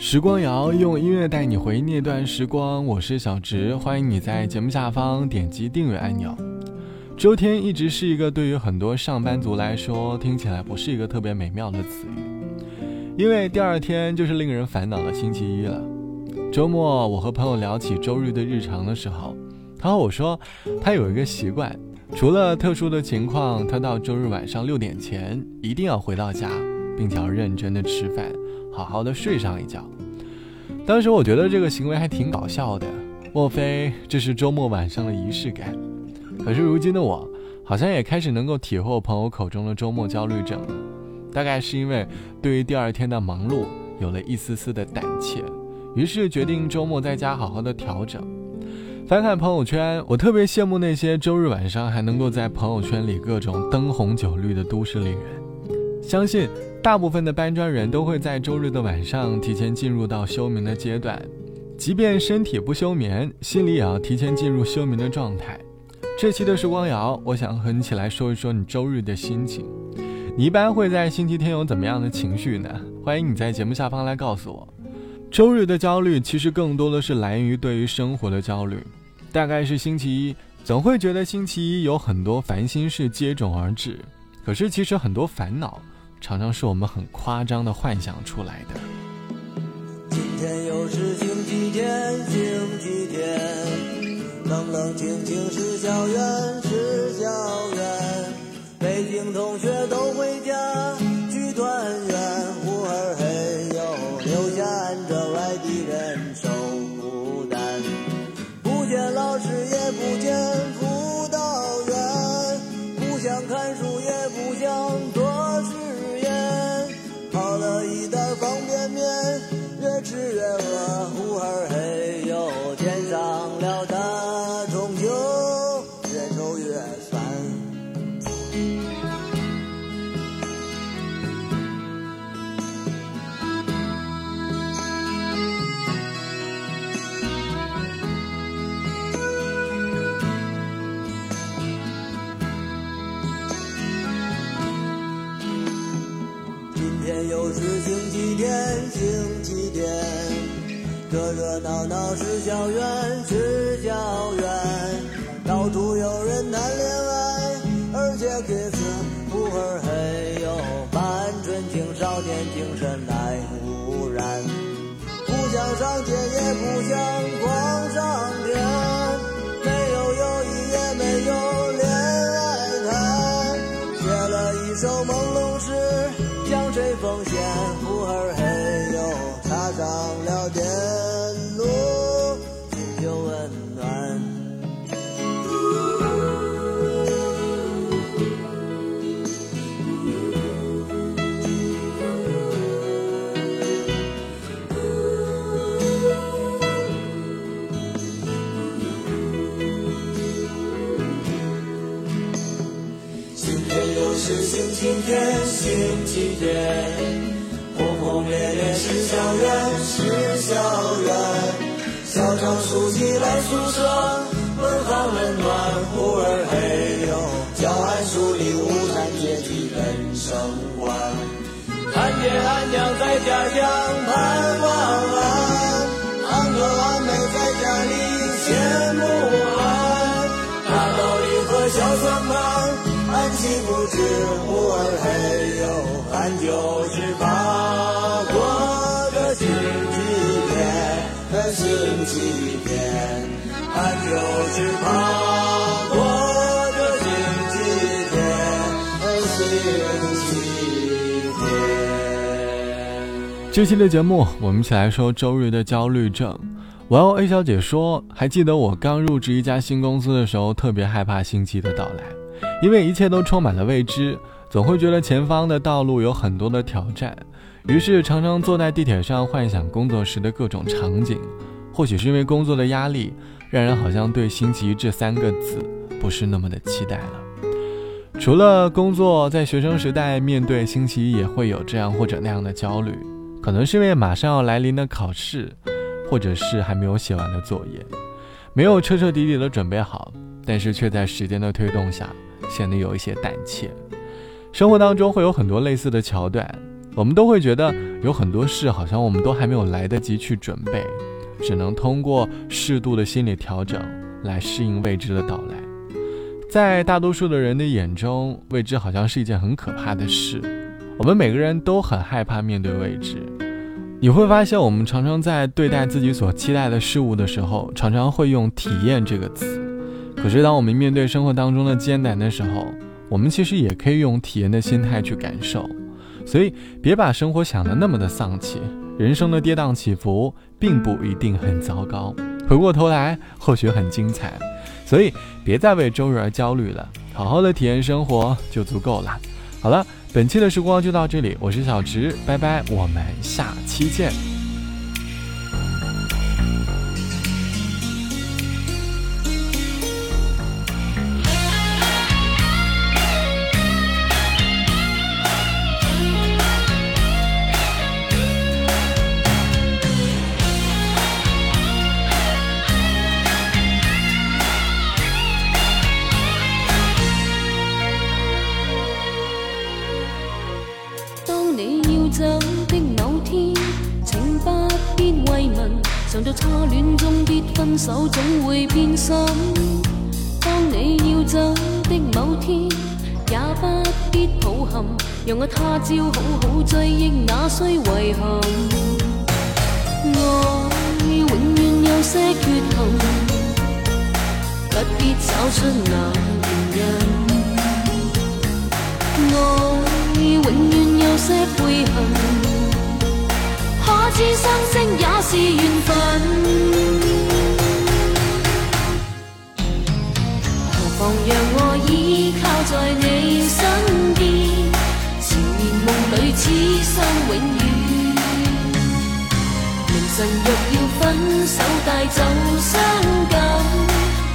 时光谣用音乐带你回忆那段时光，我是小植，欢迎你在节目下方点击订阅按钮。周天一直是一个对于很多上班族来说听起来不是一个特别美妙的词语，因为第二天就是令人烦恼的星期一了。周末我和朋友聊起周日的日常的时候，他和我说，他有一个习惯，除了特殊的情况，他到周日晚上六点前一定要回到家，并且要认真的吃饭。好好的睡上一觉。当时我觉得这个行为还挺搞笑的，莫非这是周末晚上的仪式感？可是如今的我，好像也开始能够体会朋友口中的周末焦虑症了。大概是因为对于第二天的忙碌有了一丝丝的胆怯，于是决定周末在家好好的调整。翻看朋友圈，我特别羡慕那些周日晚上还能够在朋友圈里各种灯红酒绿的都市丽人。相信。大部分的搬砖人都会在周日的晚上提前进入到休眠的阶段，即便身体不休眠，心里也要提前进入休眠的状态。这期的时光谣，我想和你一起来说一说你周日的心情。你一般会在星期天有怎么样的情绪呢？欢迎你在节目下方来告诉我。周日的焦虑其实更多的是来源于对于生活的焦虑，大概是星期一，总会觉得星期一有很多烦心事接踵而至。可是其实很多烦恼。常常是我们很夸张的幻想出来的。今天又是星期天，星期天，冷冷清清是校园，是校园，北京同学都回家去团圆，呼儿嘿哟，留下俺这外地人受孤单，不见老师也不见辅导员，不想看书也不想。吃月饿，呼儿嘿是星期天，星期天。热热闹闹是校园，是校园，到处有人谈恋爱，而且 kiss，呼儿嘿哟，半纯青少年精神来污染，不想上街也不想逛商店，没有友谊也没有恋爱谈，写了一首星期天，轰轰烈烈是校园，是校园。校长书记来宿舍，问寒问暖，呼儿嘿哟，教案树立无产阶级人生观。看见俺娘在家乡盼望俺，知，呼儿嘿哟，俺就是怕过个星期天，星期天，俺就是怕过个星期天，星期天。这期的节目，我们一起来说周日的焦虑症。玩偶 A 小姐说：“还记得我刚入职一家新公司的时候，特别害怕星期的到来。”因为一切都充满了未知，总会觉得前方的道路有很多的挑战，于是常常坐在地铁上幻想工作时的各种场景。或许是因为工作的压力，让人好像对星期一这三个字不是那么的期待了。除了工作，在学生时代面对星期一也会有这样或者那样的焦虑，可能是因为马上要来临的考试，或者是还没有写完的作业，没有彻彻底底的准备好，但是却在时间的推动下。显得有一些胆怯。生活当中会有很多类似的桥段，我们都会觉得有很多事好像我们都还没有来得及去准备，只能通过适度的心理调整来适应未知的到来。在大多数的人的眼中，未知好像是一件很可怕的事，我们每个人都很害怕面对未知。你会发现，我们常常在对待自己所期待的事物的时候，常常会用“体验”这个词。可是，当我们面对生活当中的艰难的时候，我们其实也可以用体验的心态去感受。所以，别把生活想得那么的丧气，人生的跌宕起伏并不一定很糟糕，回过头来或许很精彩。所以，别再为周日而焦虑了，好好的体验生活就足够了。好了。本期的时光就到这里，我是小植，拜拜，我们下期见。常在初恋中必分手，总会变心。当你要走的某天，也不必抱憾，让我他朝好好追忆那需遗憾。爱永远有些缺陷，不必找出那原因。爱永远有些悔恨。知相识也是缘分，何妨让我依靠在你身边，缠绵梦里此生永远。明晨若要分手带走伤感，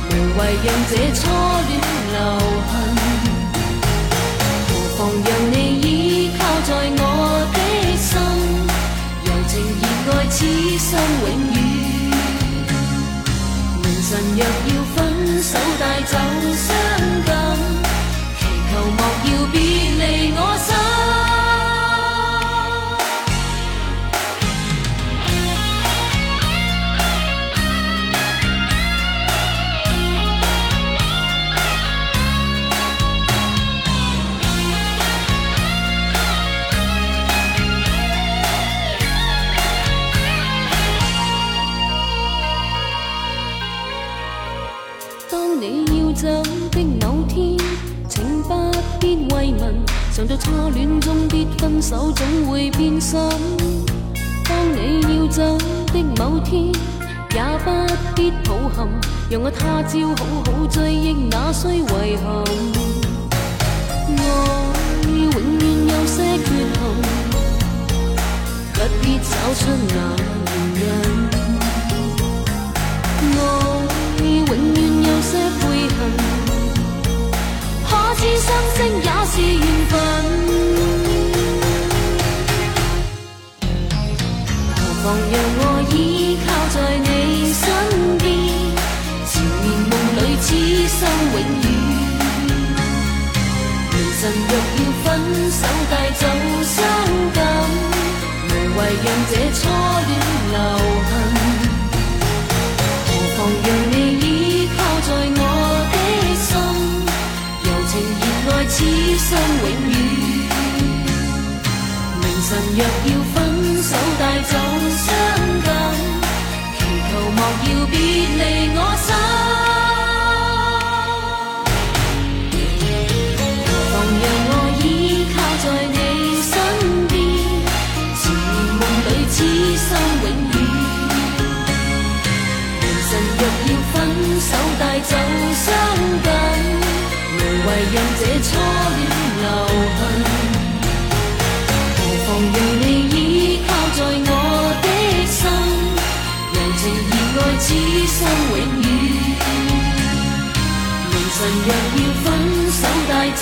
无谓让这初恋留痕。何妨让你依靠在我的。爱此生永远。明晨若要分手，恋中必分手，总会变心。当你要走的某天，也不必抱憾，让我他朝好好追忆那需遗憾。爱永远有些缺憾，不必找出那原因。爱永远有些悔恨。可知相识也是缘分，何妨让我依靠在你身边，缠绵梦里此生永远。明晨若要分手带走伤感，无谓让这初恋留痕。何妨让你依靠在我的心。柔情热爱此生永远。明晨若要为让这初恋留痕，何妨让你依靠在我的心，柔情热爱此生永远。明晨若要分手带走。